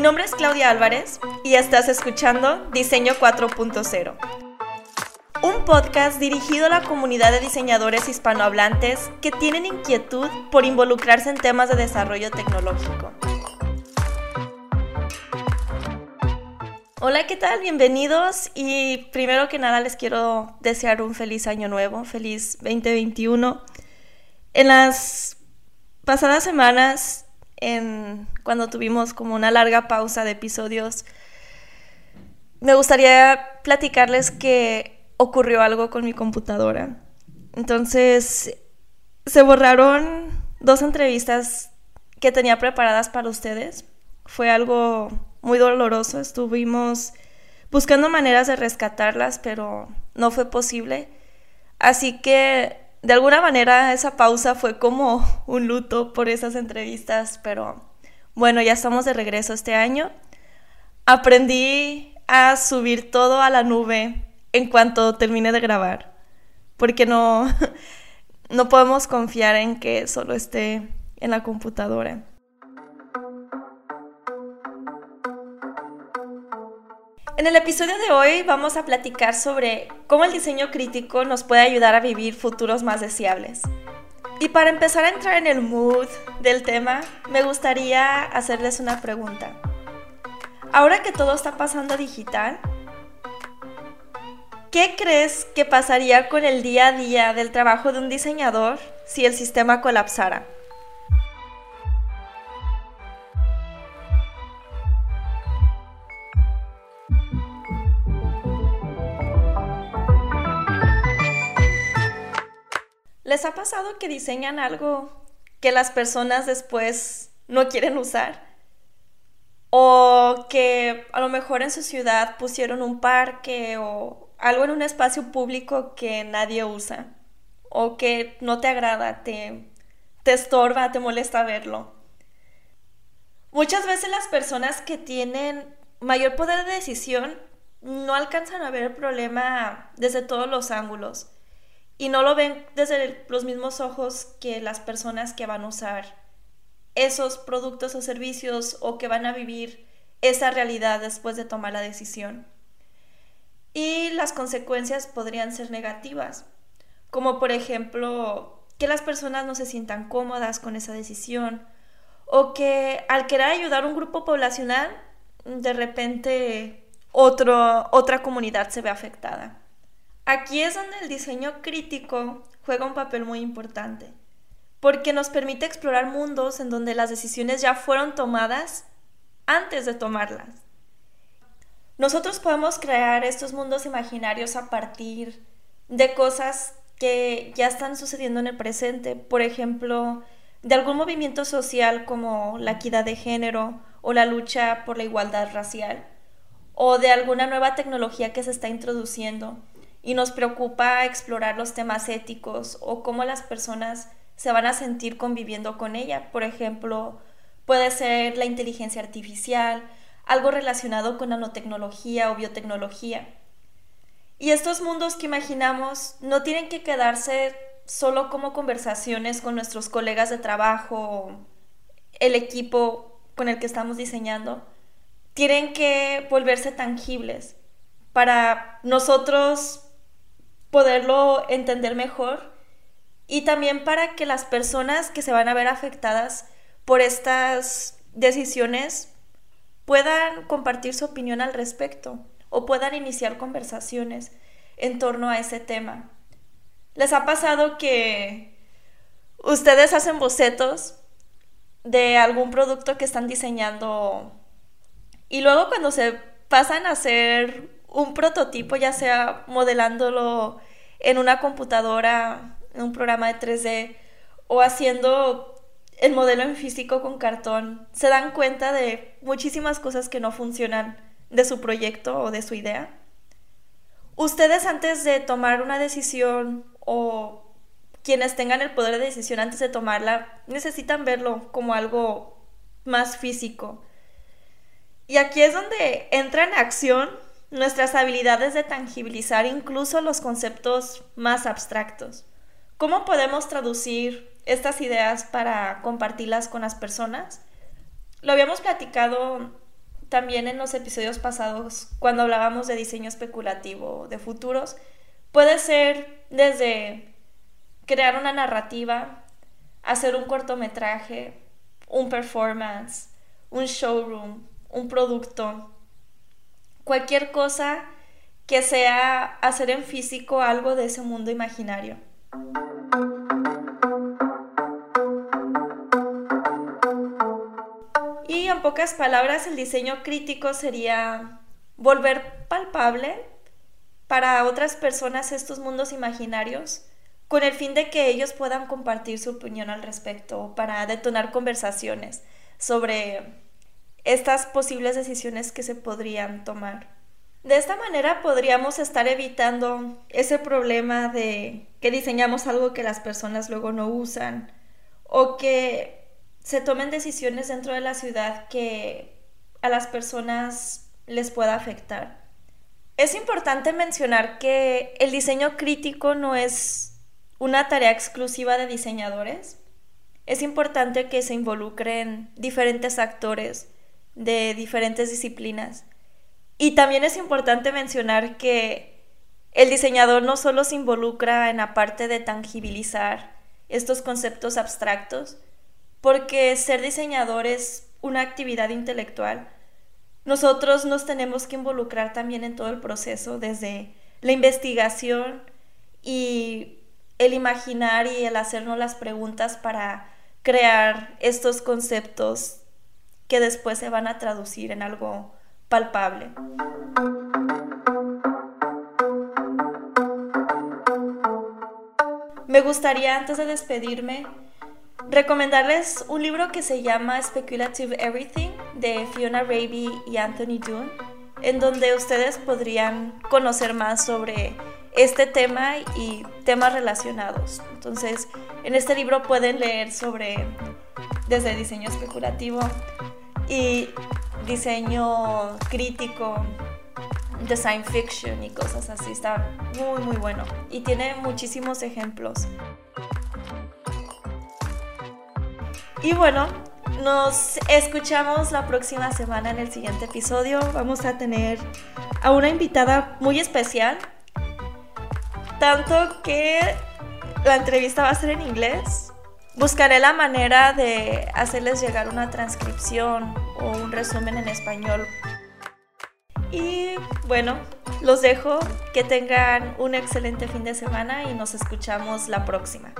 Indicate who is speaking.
Speaker 1: Mi nombre es Claudia Álvarez y estás escuchando Diseño 4.0. Un podcast dirigido a la comunidad de diseñadores hispanohablantes que tienen inquietud por involucrarse en temas de desarrollo tecnológico. Hola, ¿qué tal? Bienvenidos y primero que nada les quiero desear un feliz año nuevo, feliz 2021. En las pasadas semanas, cuando tuvimos como una larga pausa de episodios, me gustaría platicarles que ocurrió algo con mi computadora. Entonces, se borraron dos entrevistas que tenía preparadas para ustedes. Fue algo muy doloroso. Estuvimos buscando maneras de rescatarlas, pero no fue posible. Así que de alguna manera esa pausa fue como un luto por esas entrevistas, pero bueno, ya estamos de regreso este año. Aprendí a subir todo a la nube en cuanto termine de grabar, porque no, no podemos confiar en que solo esté en la computadora. En el episodio de hoy vamos a platicar sobre cómo el diseño crítico nos puede ayudar a vivir futuros más deseables. Y para empezar a entrar en el mood del tema, me gustaría hacerles una pregunta. Ahora que todo está pasando digital, ¿qué crees que pasaría con el día a día del trabajo de un diseñador si el sistema colapsara? ¿Les ha pasado que diseñan algo que las personas después no quieren usar? O que a lo mejor en su ciudad pusieron un parque o algo en un espacio público que nadie usa. O que no te agrada, te, te estorba, te molesta verlo. Muchas veces las personas que tienen mayor poder de decisión no alcanzan a ver el problema desde todos los ángulos y no lo ven desde los mismos ojos que las personas que van a usar esos productos o servicios o que van a vivir esa realidad después de tomar la decisión. Y las consecuencias podrían ser negativas, como por ejemplo que las personas no se sientan cómodas con esa decisión o que al querer ayudar a un grupo poblacional, de repente otro, otra comunidad se ve afectada. Aquí es donde el diseño crítico juega un papel muy importante, porque nos permite explorar mundos en donde las decisiones ya fueron tomadas antes de tomarlas. Nosotros podemos crear estos mundos imaginarios a partir de cosas que ya están sucediendo en el presente, por ejemplo, de algún movimiento social como la equidad de género o la lucha por la igualdad racial, o de alguna nueva tecnología que se está introduciendo y nos preocupa explorar los temas éticos o cómo las personas se van a sentir conviviendo con ella. Por ejemplo, puede ser la inteligencia artificial, algo relacionado con nanotecnología o biotecnología. Y estos mundos que imaginamos no tienen que quedarse solo como conversaciones con nuestros colegas de trabajo, el equipo con el que estamos diseñando, tienen que volverse tangibles para nosotros poderlo entender mejor y también para que las personas que se van a ver afectadas por estas decisiones puedan compartir su opinión al respecto o puedan iniciar conversaciones en torno a ese tema. ¿Les ha pasado que ustedes hacen bocetos de algún producto que están diseñando y luego cuando se pasan a hacer un prototipo, ya sea modelándolo en una computadora, en un programa de 3D, o haciendo el modelo en físico con cartón, se dan cuenta de muchísimas cosas que no funcionan de su proyecto o de su idea. Ustedes antes de tomar una decisión o quienes tengan el poder de decisión antes de tomarla, necesitan verlo como algo más físico. Y aquí es donde entra en acción nuestras habilidades de tangibilizar incluso los conceptos más abstractos. ¿Cómo podemos traducir estas ideas para compartirlas con las personas? Lo habíamos platicado también en los episodios pasados cuando hablábamos de diseño especulativo, de futuros, puede ser desde crear una narrativa, hacer un cortometraje, un performance, un showroom, un producto, cualquier cosa que sea hacer en físico algo de ese mundo imaginario. Y en pocas palabras, el diseño crítico sería volver palpable para otras personas estos mundos imaginarios con el fin de que ellos puedan compartir su opinión al respecto, para detonar conversaciones sobre estas posibles decisiones que se podrían tomar. De esta manera podríamos estar evitando ese problema de que diseñamos algo que las personas luego no usan o que se tomen decisiones dentro de la ciudad que a las personas les pueda afectar. Es importante mencionar que el diseño crítico no es una tarea exclusiva de diseñadores. Es importante que se involucren diferentes actores de diferentes disciplinas. Y también es importante mencionar que el diseñador no solo se involucra en la parte de tangibilizar estos conceptos abstractos, porque ser diseñador es una actividad intelectual. Nosotros nos tenemos que involucrar también en todo el proceso, desde la investigación y el imaginar y el hacernos las preguntas para crear estos conceptos que después se van a traducir en algo palpable. Me gustaría, antes de despedirme, recomendarles un libro que se llama Speculative Everything de Fiona Raby y Anthony Doon, en donde ustedes podrían conocer más sobre este tema y temas relacionados. Entonces, en este libro pueden leer sobre desde diseño especulativo, y diseño crítico, design fiction y cosas así. Está muy, muy bueno. Y tiene muchísimos ejemplos. Y bueno, nos escuchamos la próxima semana en el siguiente episodio. Vamos a tener a una invitada muy especial. Tanto que la entrevista va a ser en inglés Buscaré la manera de hacerles llegar una transcripción o un resumen en español. Y bueno, los dejo, que tengan un excelente fin de semana y nos escuchamos la próxima.